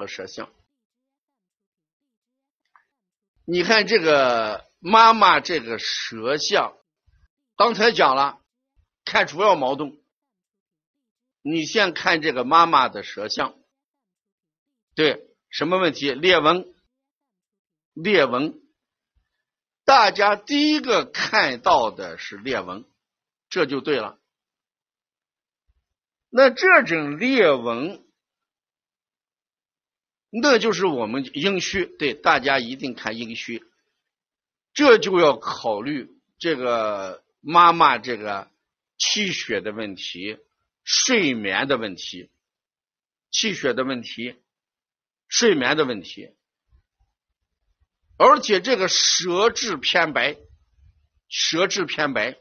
个舌象。你看这个妈妈这个舌象，刚才讲了，看主要矛盾。你先看这个妈妈的舌象，对，什么问题？裂纹，裂纹。大家第一个看到的是裂纹，这就对了。那这种裂纹，那就是我们阴虚。对，大家一定看阴虚，这就要考虑这个妈妈这个气血的问题。睡眠的问题，气血的问题，睡眠的问题，而且这个舌质偏白，舌质偏白，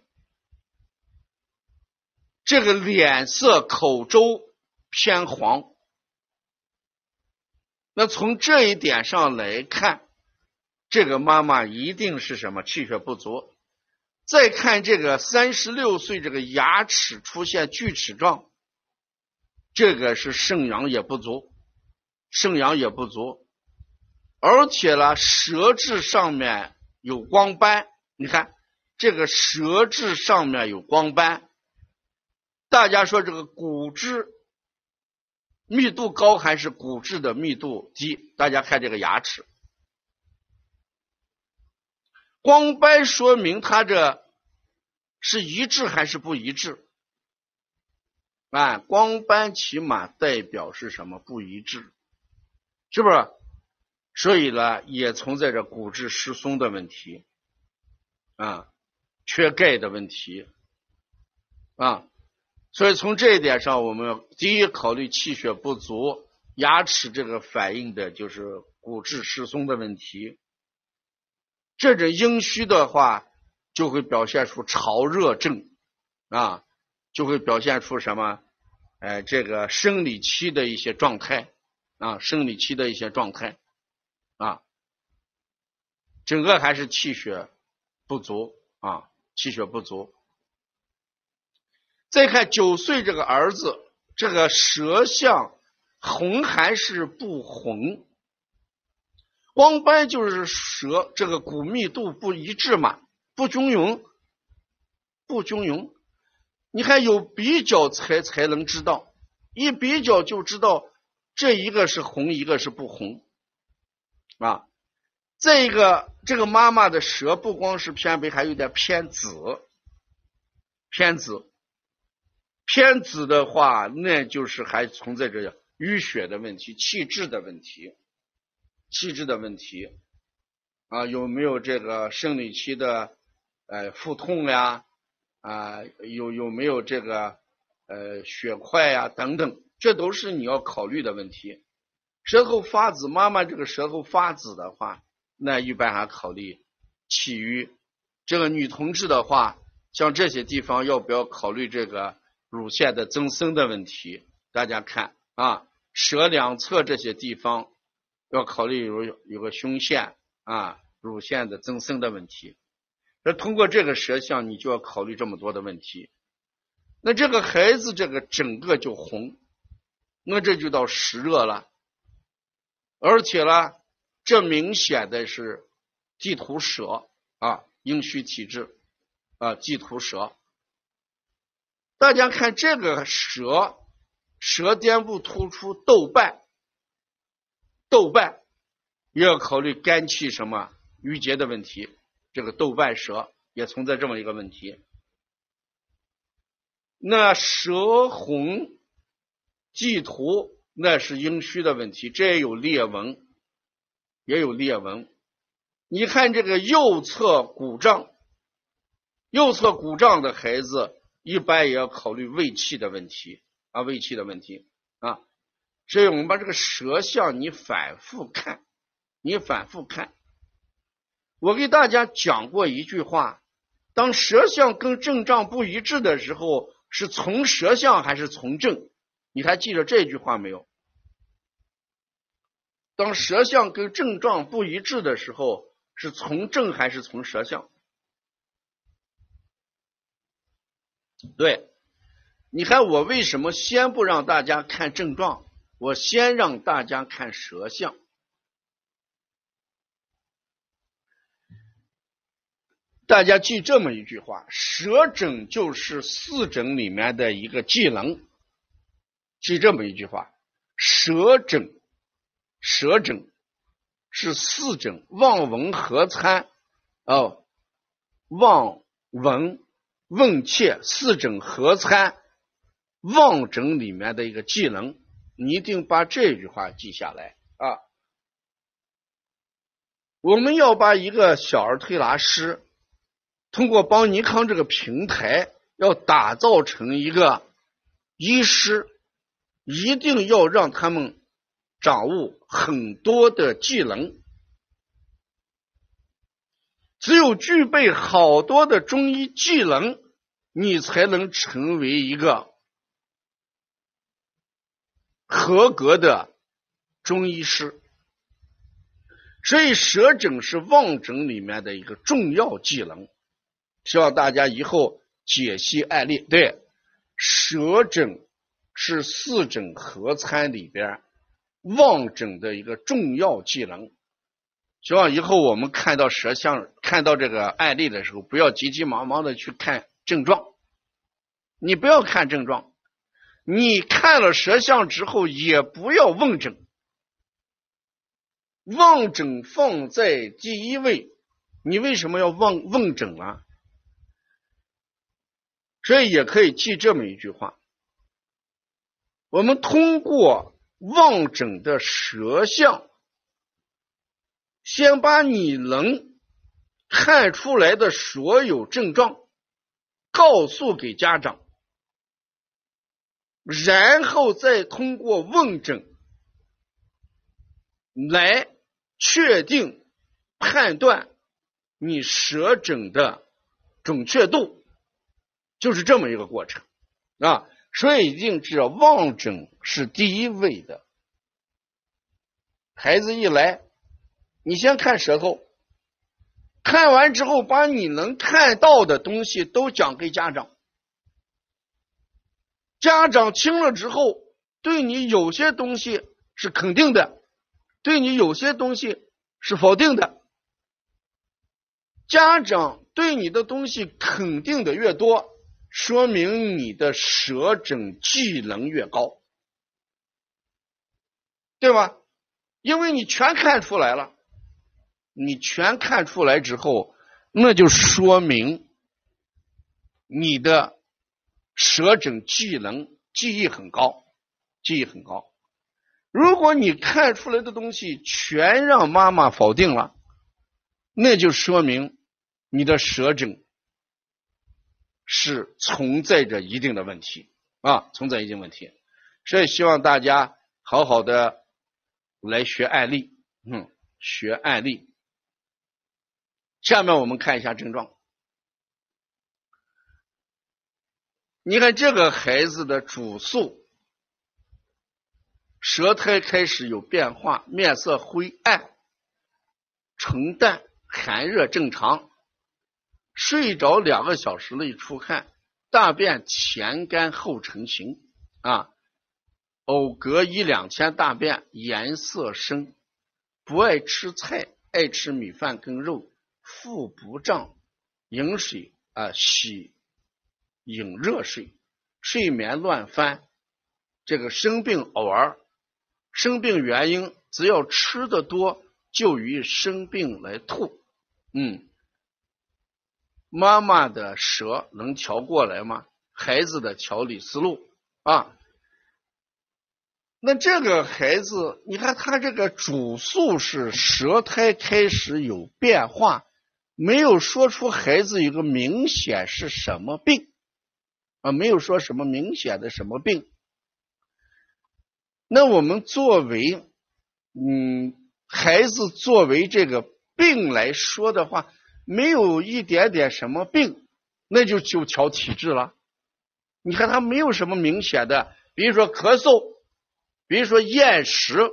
这个脸色口周偏黄，那从这一点上来看，这个妈妈一定是什么气血不足。再看这个三十六岁，这个牙齿出现锯齿状，这个是肾阳也不足，肾阳也不足，而且呢，舌质上面有光斑。你看这个舌质上面有光斑，大家说这个骨质密度高还是骨质的密度低？大家看这个牙齿。光斑说明它这是一致还是不一致？啊，光斑起码代表是什么？不一致，是不是？所以呢，也存在着骨质疏松的问题，啊，缺钙的问题，啊，所以从这一点上，我们第一考虑气血不足，牙齿这个反映的就是骨质疏松的问题。这种阴虚的话，就会表现出潮热症啊，就会表现出什么？哎，这个生理期的一些状态啊，生理期的一些状态啊，整个还是气血不足啊，气血不足。再看九岁这个儿子，这个舌象红还是不红？光斑就是舌这个骨密度不一致嘛，不均匀，不均匀。你还有比较才才能知道，一比较就知道这一个是红，一个是不红啊。再一个，这个妈妈的舌不光是偏白，还有点偏紫，偏紫，偏紫的话，那就是还存在着淤血的问题、气滞的问题。气滞的问题啊，有没有这个生理期的呃腹痛呀？啊，有有没有这个呃血块呀？等等，这都是你要考虑的问题。舌头发紫，妈妈这个舌头发紫的话，那一般还考虑气瘀。这个女同志的话，像这些地方要不要考虑这个乳腺的增生的问题？大家看啊，舌两侧这些地方。要考虑有有个胸腺啊，乳腺的增生的问题。那通过这个舌象，你就要考虑这么多的问题。那这个孩子这个整个就红，那这就到湿热了。而且呢，这明显的是地图舌啊，阴虚体质啊，地图舌。大家看这个舌，舌尖部突出豆瓣。豆瓣也要考虑肝气什么郁结的问题，这个豆瓣舌也存在这么一个问题。那舌红忌图，那是阴虚的问题，这也有裂纹，也有裂纹。你看这个右侧鼓胀，右侧鼓胀的孩子，一般也要考虑胃气的问题啊，胃气的问题啊。所以我们把这个舌象你反复看，你反复看。我给大家讲过一句话：当舌象跟症状不一致的时候，是从舌象还是从症？你还记得这句话没有？当舌象跟症状不一致的时候，是从症还是从舌象？对，你看我为什么先不让大家看症状？我先让大家看舌象。大家记这么一句话：舌诊就是四诊里面的一个技能。记这么一句话：舌诊，舌诊是四诊望闻合参哦，望闻问切四诊合参望诊里面的一个技能，你一定把这句话记下来啊！我们要把一个小儿推拿师。通过帮尼康这个平台，要打造成一个医师，一定要让他们掌握很多的技能。只有具备好多的中医技能，你才能成为一个合格的中医师。所以，舌诊是望诊里面的一个重要技能。希望大家以后解析案例，对舌诊是四诊合参里边望诊的一个重要技能。希望以后我们看到舌象、看到这个案例的时候，不要急急忙忙的去看症状。你不要看症状，你看了舌象之后，也不要问诊。望诊放在第一位，你为什么要问问诊啊？所以也可以记这么一句话：我们通过望诊的舌象，先把你能看出来的所有症状告诉给家长，然后再通过问诊来确定判断你舌诊的准确度。就是这么一个过程啊，所以一定知道望诊是第一位的。孩子一来，你先看舌头，看完之后，把你能看到的东西都讲给家长。家长听了之后，对你有些东西是肯定的，对你有些东西是否定的。家长对你的东西肯定的越多。说明你的舌诊技能越高，对吧？因为你全看出来了，你全看出来之后，那就说明你的舌诊技能记忆很高，记忆很高。如果你看出来的东西全让妈妈否定了，那就说明你的舌诊。是存在着一定的问题啊，存在一定问题，所以希望大家好好的来学案例，嗯，学案例。下面我们看一下症状。你看这个孩子的主诉，舌苔开始有变化，面色灰暗，唇淡，寒热正常。睡着两个小时内出汗，大便前干后成型啊，偶隔一两天大便，颜色深，不爱吃菜，爱吃米饭跟肉，腹不胀，饮水啊喜饮热水，睡眠乱翻，这个生病偶尔，生病原因只要吃的多，就与生病来吐，嗯。妈妈的舌能调过来吗？孩子的调理思路啊，那这个孩子，你看他这个主诉是舌苔开始有变化，没有说出孩子有个明显是什么病啊，没有说什么明显的什么病。那我们作为嗯孩子作为这个病来说的话。没有一点点什么病，那就就调体质了。你看他没有什么明显的，比如说咳嗽，比如说厌食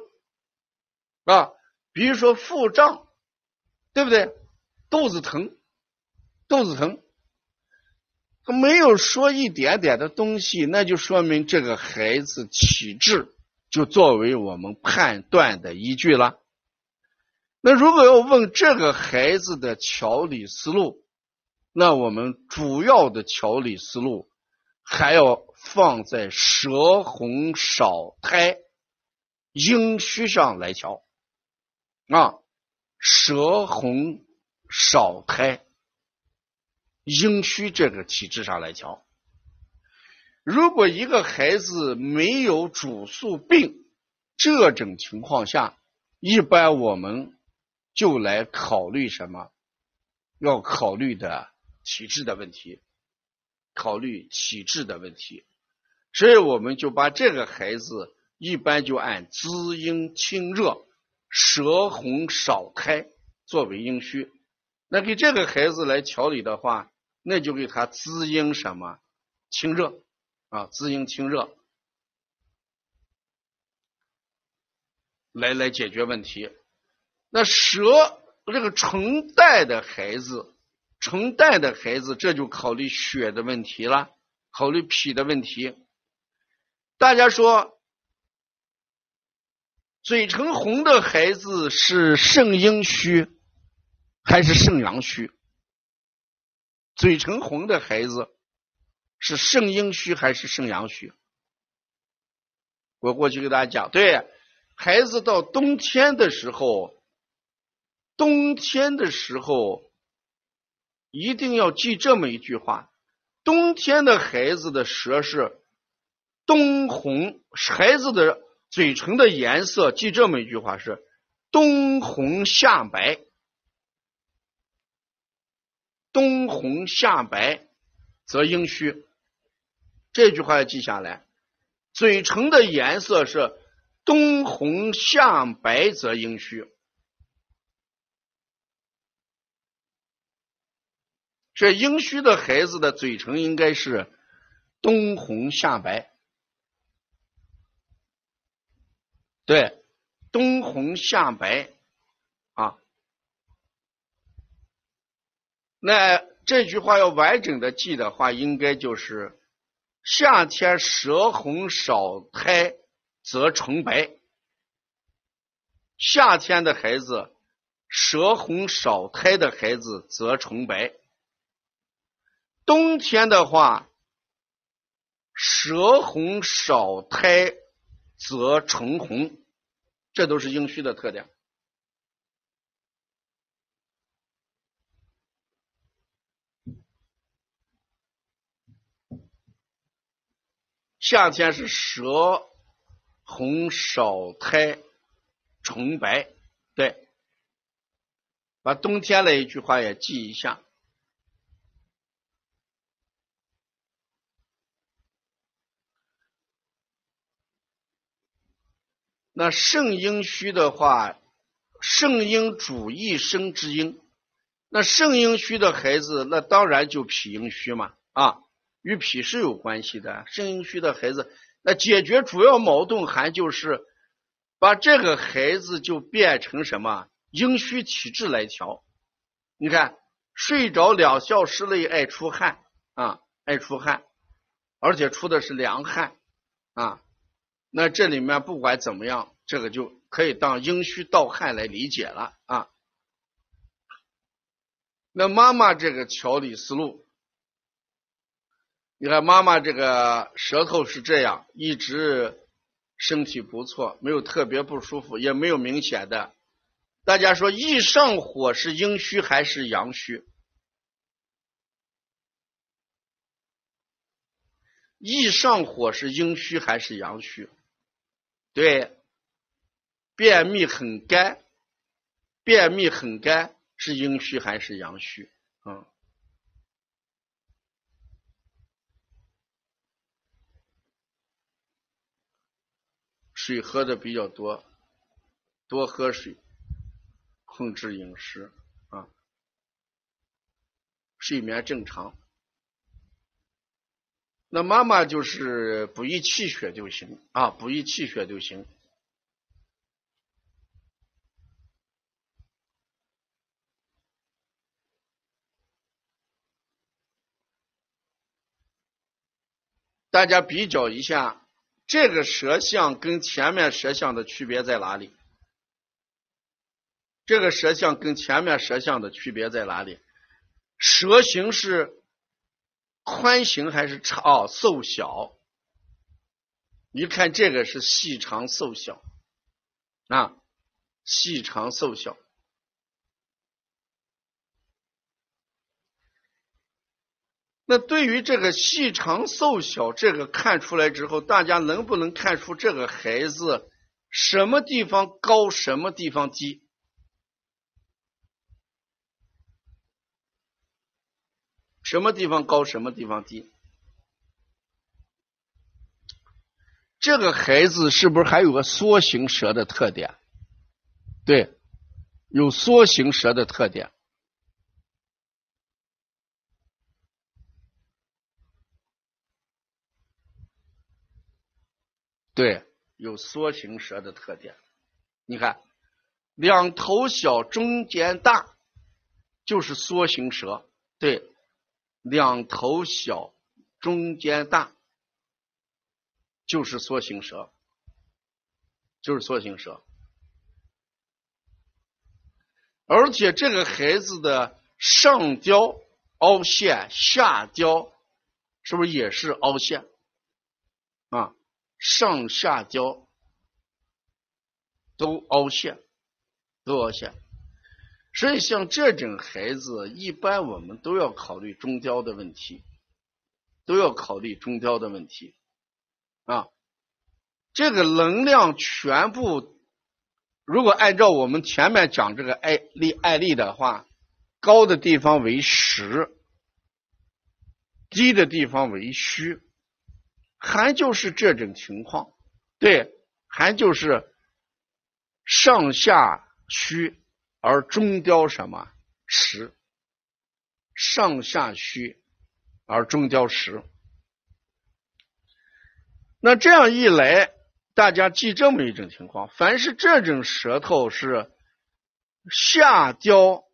啊，比如说腹胀，对不对？肚子疼，肚子疼，他没有说一点点的东西，那就说明这个孩子体质就作为我们判断的依据了。那如果要问这个孩子的调理思路，那我们主要的调理思路还要放在舌红少苔、阴虚上来调啊，舌红少开、阴虚这个体质上来调。如果一个孩子没有主诉病，这种情况下，一般我们就来考虑什么？要考虑的体质的问题，考虑体质的问题。所以我们就把这个孩子一般就按滋阴清热、舌红少苔作为阴虚。那给这个孩子来调理的话，那就给他滋阴什么？清热。啊，滋阴清热，来来解决问题。那舌这个成带的孩子，成带的孩子，这就考虑血的问题了，考虑脾的问题。大家说，嘴唇红的孩子是肾阴虚还是肾阳虚？嘴唇红的孩子。是肾阴虚还是肾阳虚？我过去给大家讲，对孩子到冬天的时候，冬天的时候一定要记这么一句话：冬天的孩子的舌是冬红，孩子的嘴唇的颜色记这么一句话是冬红夏白，冬红夏白则阴虚。这句话要记下来，嘴唇的颜色是冬红夏白则阴虚，这阴虚的孩子的嘴唇应该是冬红夏白，对，冬红夏白啊，那这句话要完整的记的话，应该就是。夏天舌红少苔则唇白，夏天的孩子舌红少苔的孩子则唇白。冬天的话，舌红少苔则唇红，这都是阴虚的特点。夏天是舌红少苔唇白，对，把冬天那一句话也记一下。那肾阴虚的话，肾阴主一生之阴，那肾阴虚的孩子，那当然就脾阴虚嘛，啊。与脾是有关系的，肾阴虚的孩子，那解决主要矛盾还就是把这个孩子就变成什么阴虚体质来调。你看，睡着两小时内爱出汗啊，爱出汗，而且出的是凉汗啊，那这里面不管怎么样，这个就可以当阴虚盗汗来理解了啊。那妈妈这个调理思路。你看，妈妈这个舌头是这样，一直身体不错，没有特别不舒服，也没有明显的。大家说，易上火是阴虚还是阳虚？易上火是阴虚还是阳虚？对，便秘很干，便秘很干是阴虚还是阳虚？嗯。水喝的比较多，多喝水，控制饮食啊，睡眠正常。那妈妈就是补益气血就行啊，补益气血就行。大家比较一下。这个舌象跟前面舌象的区别在哪里？这个舌象跟前面舌象的区别在哪里？舌形是宽形还是长？哦，瘦小。你看这个是细长瘦小啊，细长瘦小。那对于这个细长瘦小这个看出来之后，大家能不能看出这个孩子什么地方高，什么地方低？什么地方高，什么地方低？这个孩子是不是还有个缩形舌的特点？对，有缩形舌的特点。对，有缩形舌的特点。你看，两头小，中间大，就是缩形舌。对，两头小，中间大，就是缩形舌，就是缩形舌。而且这个孩子的上雕凹陷，下雕是不是也是凹陷？上下雕都凹陷，都凹陷，所以像这种孩子，一般我们都要考虑中雕的问题，都要考虑中雕的问题啊。这个能量全部，如果按照我们前面讲这个案例案例的话，高的地方为实，低的地方为虚。还就是这种情况，对，还就是上下虚而中雕什么实，上下虚而中雕实。那这样一来，大家记这么一种情况：凡是这种舌头是下雕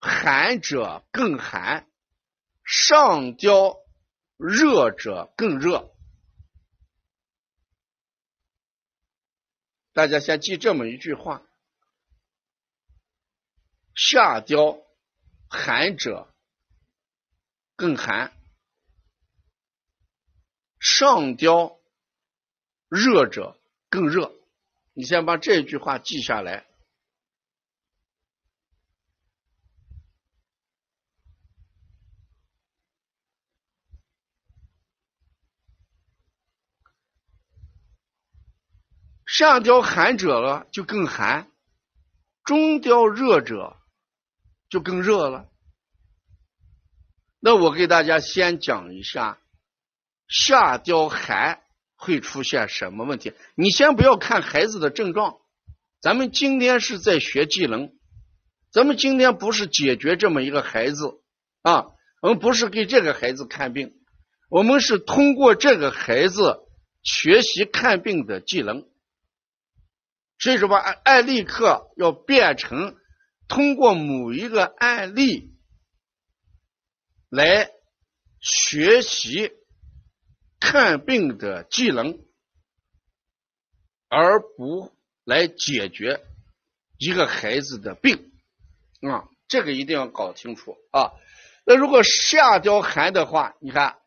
寒者更寒，上雕。热者更热，大家先记这么一句话：下雕寒者更寒，上雕热者更热。你先把这句话记下来。上雕寒者了就更寒，中雕热者就更热了。那我给大家先讲一下下雕寒会出现什么问题。你先不要看孩子的症状，咱们今天是在学技能，咱们今天不是解决这么一个孩子啊，我们不是给这个孩子看病，我们是通过这个孩子学习看病的技能。所以说，把案例课要变成通过某一个案例来学习看病的技能，而不来解决一个孩子的病啊！这个一定要搞清楚啊！那如果下雕寒的话，你看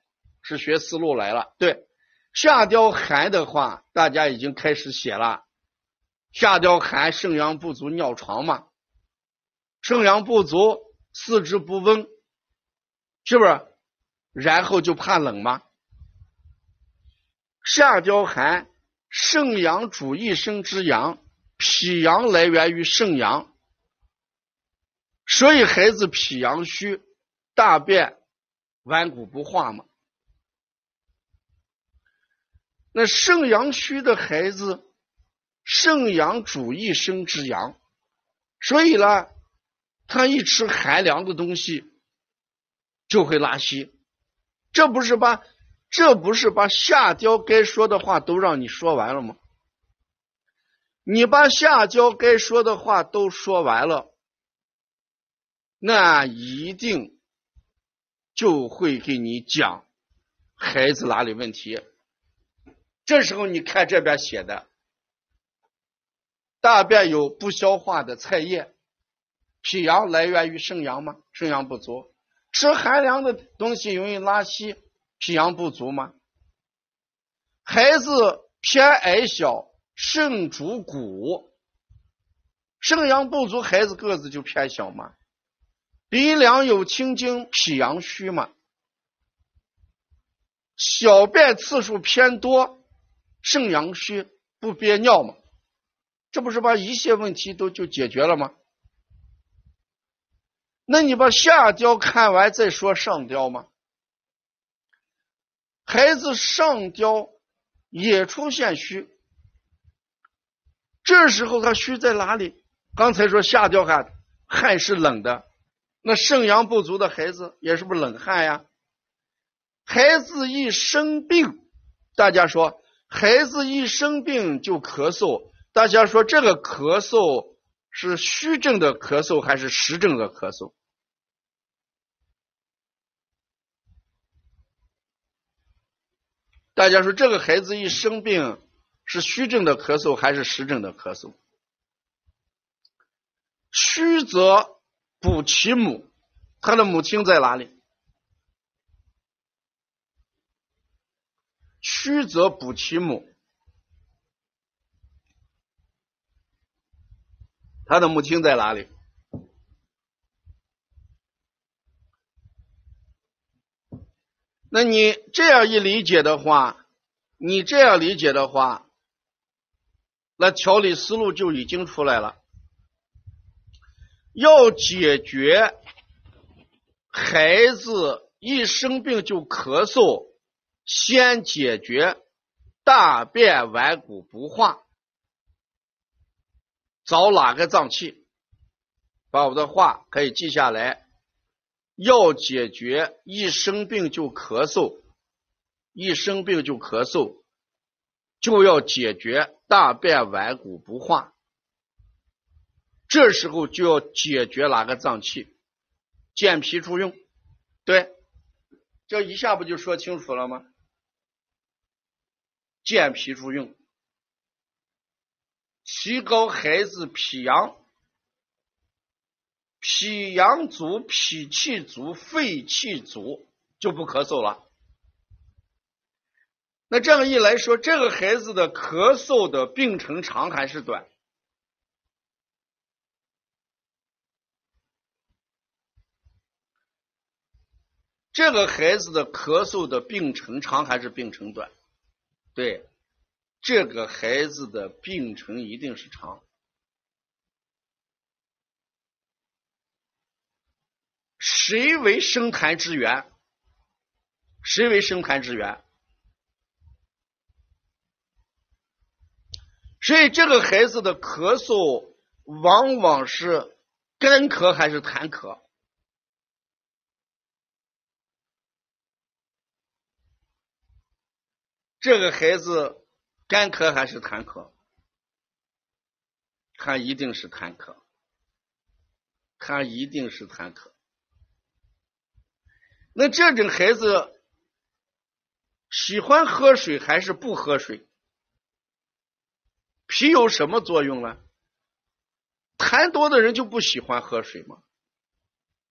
是学思路来了。对，下雕寒的话，大家已经开始写了。下焦寒，肾阳不足，尿床嘛。肾阳不足，四肢不温，是不是？然后就怕冷吗？下焦寒，肾阳主一生之阳，脾阳来源于肾阳，所以孩子脾阳虚，大便顽固不化嘛。那肾阳虚的孩子。肾阳主一生之阳，所以呢，他一吃寒凉的东西就会拉稀。这不是把这不是把下焦该说的话都让你说完了吗？你把下焦该说的话都说完了，那一定就会给你讲孩子哪里问题。这时候你看这边写的，大便有不消化的菜叶，脾阳来源于肾阳吗？肾阳不足，吃寒凉的东西容易拉稀，脾阳不足吗？孩子偏矮小，肾主骨，肾阳不足，孩子个子就偏小吗？鼻梁有青筋，脾阳虚吗？小便次数偏多，肾阳虚不憋尿吗？这不是把一切问题都就解决了吗？那你把下焦看完再说上焦吗？孩子上焦也出现虚，这时候他虚在哪里？刚才说下焦汗汗是冷的。那肾阳不足的孩子也是不是冷汗呀？孩子一生病，大家说孩子一生病就咳嗽，大家说这个咳嗽是虚症的咳嗽还是实症的咳嗽？大家说这个孩子一生病是虚症的咳嗽还是实症的咳嗽？虚则。补其母，他的母亲在哪里？虚则补其母，他的母亲在哪里？那你这样一理解的话，你这样理解的话，那调理思路就已经出来了。要解决孩子一生病就咳嗽，先解决大便顽固不化。找哪个脏器？把我的话可以记下来。要解决一生病就咳嗽，一生病就咳嗽，就要解决大便顽固不化。这时候就要解决哪个脏器？健脾助运，对，这一下不就说清楚了吗？健脾助运，提高孩子脾阳，脾阳足、脾气足、肺气足，就不咳嗽了。那这样一来说，这个孩子的咳嗽的病程长还是短？这个孩子的咳嗽的病程长还是病程短？对，这个孩子的病程一定是长。谁为生痰之源？谁为生痰之源？所以这个孩子的咳嗽往往是干咳还是痰咳？这个孩子干咳还是痰咳？他一定是痰咳，他一定是痰咳。那这种孩子喜欢喝水还是不喝水？脾有什么作用呢？痰多的人就不喜欢喝水吗？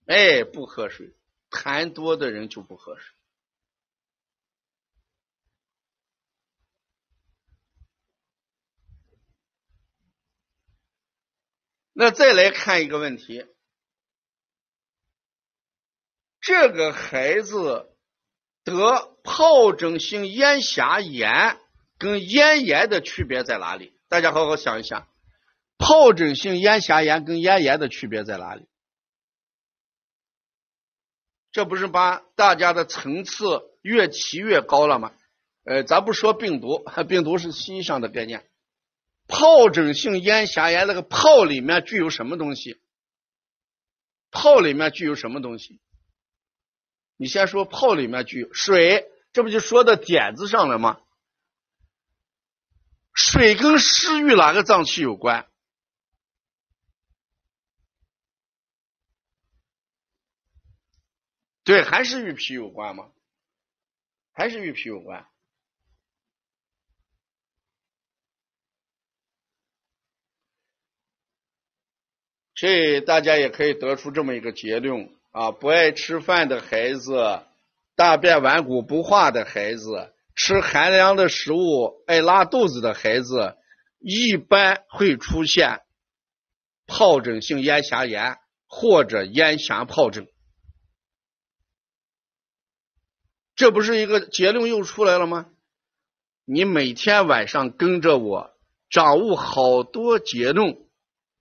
哎，不喝水，痰多的人就不喝水。那再来看一个问题，这个孩子得疱疹性咽峡炎跟咽炎的区别在哪里？大家好好想一想，疱疹性咽峡炎跟咽炎的区别在哪里？这不是把大家的层次越提越高了吗？呃，咱不说病毒，病毒是西医上的概念。疱疹性咽峡炎，那个疱里面具有什么东西？疱里面具有什么东西？你先说疱里面具有水，这不就说到点子上了吗？水跟湿与哪个脏器有关？对，还是与脾有关吗？还是与脾有关？所以大家也可以得出这么一个结论啊：不爱吃饭的孩子，大便顽固不化的孩子，吃寒凉的食物爱拉肚子的孩子，一般会出现疱疹性咽峡炎或者咽峡疱疹。这不是一个结论又出来了吗？你每天晚上跟着我，掌握好多结论。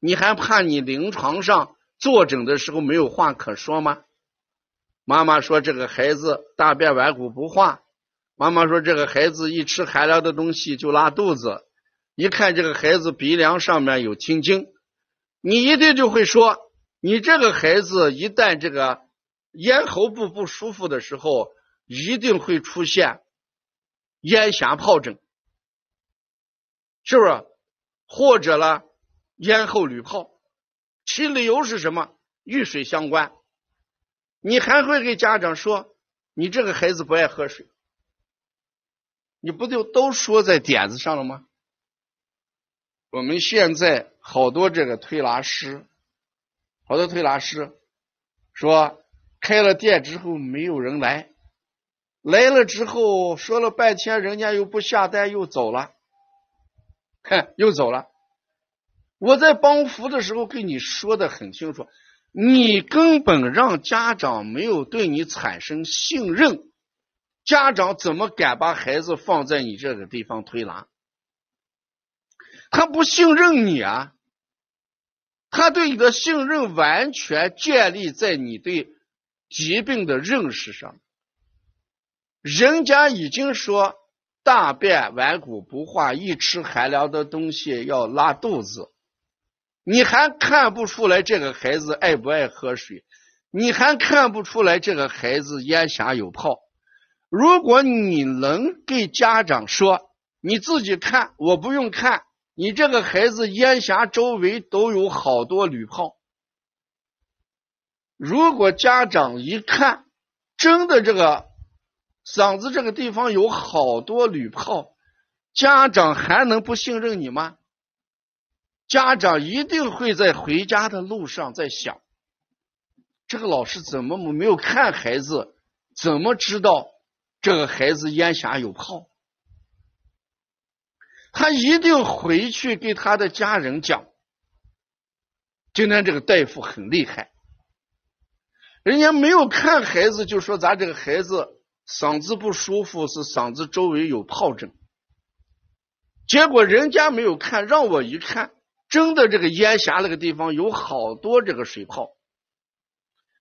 你还怕你临床上坐诊的时候没有话可说吗？妈妈说这个孩子大便顽固不化，妈妈说这个孩子一吃寒凉的东西就拉肚子，一看这个孩子鼻梁上面有青筋，你一定就会说，你这个孩子一旦这个咽喉部不舒服的时候，一定会出现咽峡疱疹，是不是？或者呢？咽后滤泡，其理由是什么？遇水相关。你还会给家长说，你这个孩子不爱喝水，你不就都说在点子上了吗？我们现在好多这个推拿师，好多推拿师说开了店之后没有人来，来了之后说了半天，人家又不下单，又走了，哼，又走了。我在帮扶的时候跟你说的很清楚，你根本让家长没有对你产生信任，家长怎么敢把孩子放在你这个地方推拿？他不信任你啊，他对你的信任完全建立在你对疾病的认识上。人家已经说大便顽固不化，一吃寒凉的东西要拉肚子。你还看不出来这个孩子爱不爱喝水？你还看不出来这个孩子咽峡有泡？如果你能给家长说，你自己看，我不用看，你这个孩子咽峡周围都有好多铝泡。如果家长一看，真的这个嗓子这个地方有好多铝泡，家长还能不信任你吗？家长一定会在回家的路上在想：这个老师怎么没有看孩子？怎么知道这个孩子咽峡有泡？他一定回去给他的家人讲：今天这个大夫很厉害，人家没有看孩子就说咱这个孩子嗓子不舒服，是嗓子周围有疱疹。结果人家没有看，让我一看。真的，这个咽峡那个地方有好多这个水泡，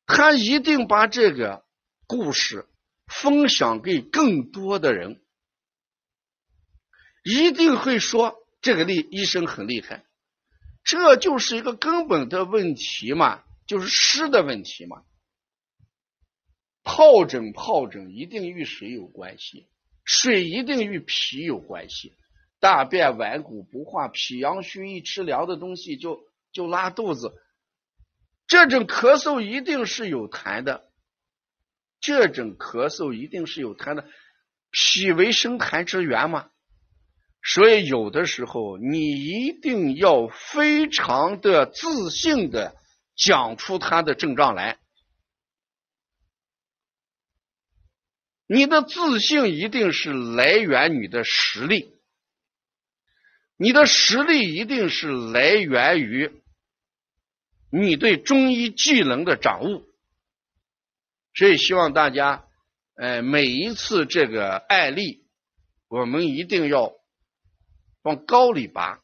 他一定把这个故事分享给更多的人，一定会说这个厉医生很厉害，这就是一个根本的问题嘛，就是湿的问题嘛。疱疹，疱疹一定与水有关系，水一定与脾有关系。大便顽固不化，脾阳虚，一吃凉的东西就就拉肚子。这种咳嗽一定是有痰的，这种咳嗽一定是有痰的。脾为生痰之源嘛，所以有的时候你一定要非常的自信的讲出他的症状来。你的自信一定是来源你的实力。你的实力一定是来源于你对中医技能的掌握，所以希望大家，呃，每一次这个案例，我们一定要往高里拔，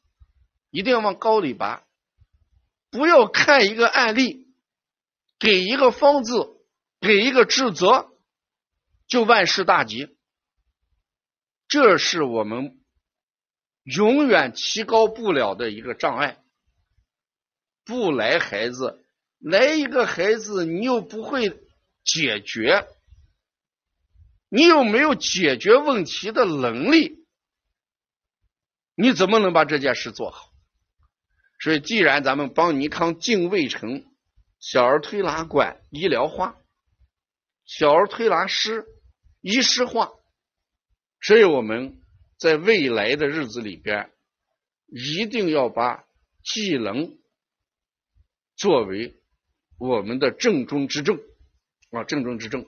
一定要往高里拔，不要看一个案例，给一个方子，给一个治则，就万事大吉，这是我们。永远提高不了的一个障碍，不来孩子，来一个孩子，你又不会解决，你有没有解决问题的能力？你怎么能把这件事做好？所以，既然咱们帮尼康进卫城小儿推拿馆医疗化，小儿推拿师医师化，所以我们。在未来的日子里边，一定要把技能作为我们的正中之重啊，正中之重。